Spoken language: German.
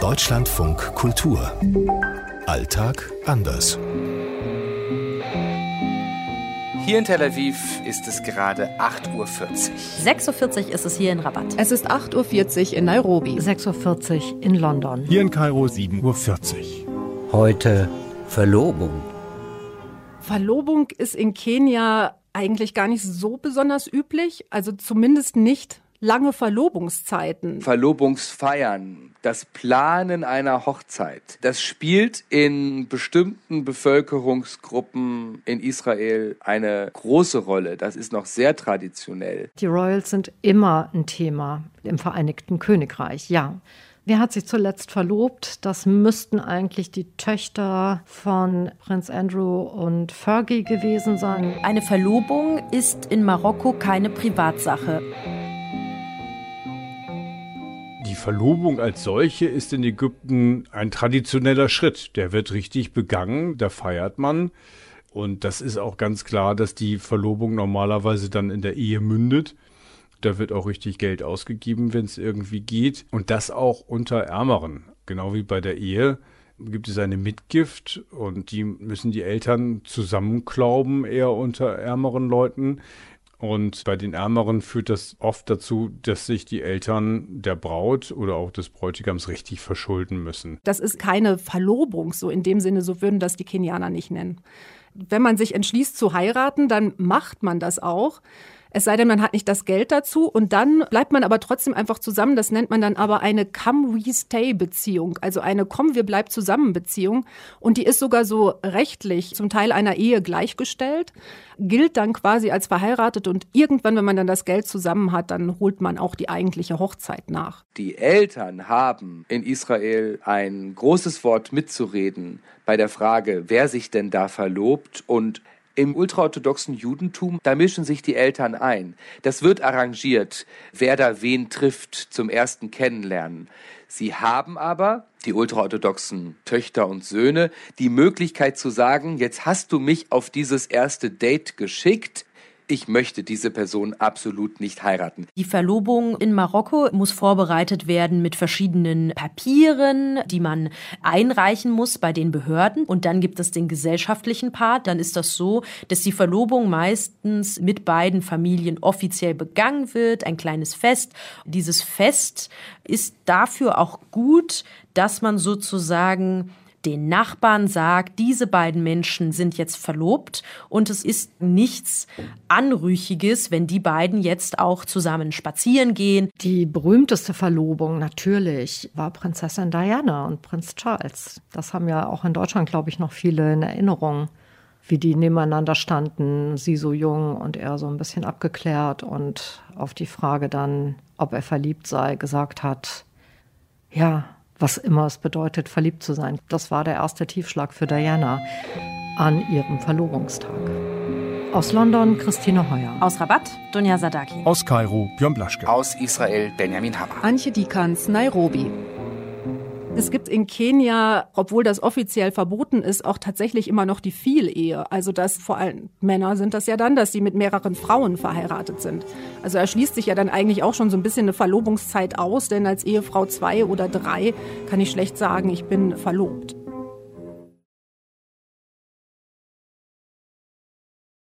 Deutschlandfunk Kultur. Alltag anders. Hier in Tel Aviv ist es gerade 8.40 Uhr. 6.40 Uhr ist es hier in Rabat. Es ist 8.40 Uhr in Nairobi. 6.40 Uhr in London. Hier in Kairo 7.40 Uhr. Heute Verlobung. Verlobung ist in Kenia eigentlich gar nicht so besonders üblich, also zumindest nicht lange Verlobungszeiten. Verlobungsfeiern, das Planen einer Hochzeit, das spielt in bestimmten Bevölkerungsgruppen in Israel eine große Rolle. Das ist noch sehr traditionell. Die Royals sind immer ein Thema im Vereinigten Königreich, ja. Wer hat sich zuletzt verlobt? Das müssten eigentlich die Töchter von Prinz Andrew und Fergie gewesen sein. Eine Verlobung ist in Marokko keine Privatsache. Verlobung als solche ist in Ägypten ein traditioneller Schritt. Der wird richtig begangen, da feiert man. Und das ist auch ganz klar, dass die Verlobung normalerweise dann in der Ehe mündet. Da wird auch richtig Geld ausgegeben, wenn es irgendwie geht. Und das auch unter Ärmeren. Genau wie bei der Ehe gibt es eine Mitgift und die müssen die Eltern zusammenklauben, eher unter ärmeren Leuten. Und bei den Ärmeren führt das oft dazu, dass sich die Eltern der Braut oder auch des Bräutigams richtig verschulden müssen. Das ist keine Verlobung, so in dem Sinne, so würden das die Kenianer nicht nennen. Wenn man sich entschließt zu heiraten, dann macht man das auch. Es sei denn, man hat nicht das Geld dazu und dann bleibt man aber trotzdem einfach zusammen. Das nennt man dann aber eine Come-We-Stay-Beziehung, also eine Komm-Wir-Bleib-Zusammen-Beziehung. Und die ist sogar so rechtlich zum Teil einer Ehe gleichgestellt, gilt dann quasi als verheiratet und irgendwann, wenn man dann das Geld zusammen hat, dann holt man auch die eigentliche Hochzeit nach. Die Eltern haben in Israel ein großes Wort mitzureden bei der Frage, wer sich denn da verlobt und im ultraorthodoxen Judentum, da mischen sich die Eltern ein. Das wird arrangiert, wer da wen trifft zum ersten Kennenlernen. Sie haben aber, die ultraorthodoxen Töchter und Söhne, die Möglichkeit zu sagen, jetzt hast du mich auf dieses erste Date geschickt, ich möchte diese Person absolut nicht heiraten. Die Verlobung in Marokko muss vorbereitet werden mit verschiedenen Papieren, die man einreichen muss bei den Behörden. Und dann gibt es den gesellschaftlichen Part. Dann ist das so, dass die Verlobung meistens mit beiden Familien offiziell begangen wird, ein kleines Fest. Dieses Fest ist dafür auch gut, dass man sozusagen den Nachbarn sagt, diese beiden Menschen sind jetzt verlobt und es ist nichts Anrüchiges, wenn die beiden jetzt auch zusammen spazieren gehen. Die berühmteste Verlobung natürlich war Prinzessin Diana und Prinz Charles. Das haben ja auch in Deutschland, glaube ich, noch viele in Erinnerung wie die nebeneinander standen, sie so jung und er so ein bisschen abgeklärt und auf die Frage dann, ob er verliebt sei, gesagt hat, ja, was immer es bedeutet, verliebt zu sein. Das war der erste Tiefschlag für Diana an ihrem Verlobungstag. Aus London Christine Heuer. Aus Rabat Dunja Sadaki. Aus Kairo Björn Blaschke. Aus Israel Benjamin Hammer. Antje Dikans, Nairobi. Es gibt in Kenia, obwohl das offiziell verboten ist, auch tatsächlich immer noch die Vielehe. Also dass vor allem Männer sind das ja dann, dass sie mit mehreren Frauen verheiratet sind. Also erschließt sich ja dann eigentlich auch schon so ein bisschen eine Verlobungszeit aus, denn als Ehefrau zwei oder drei kann ich schlecht sagen, ich bin verlobt.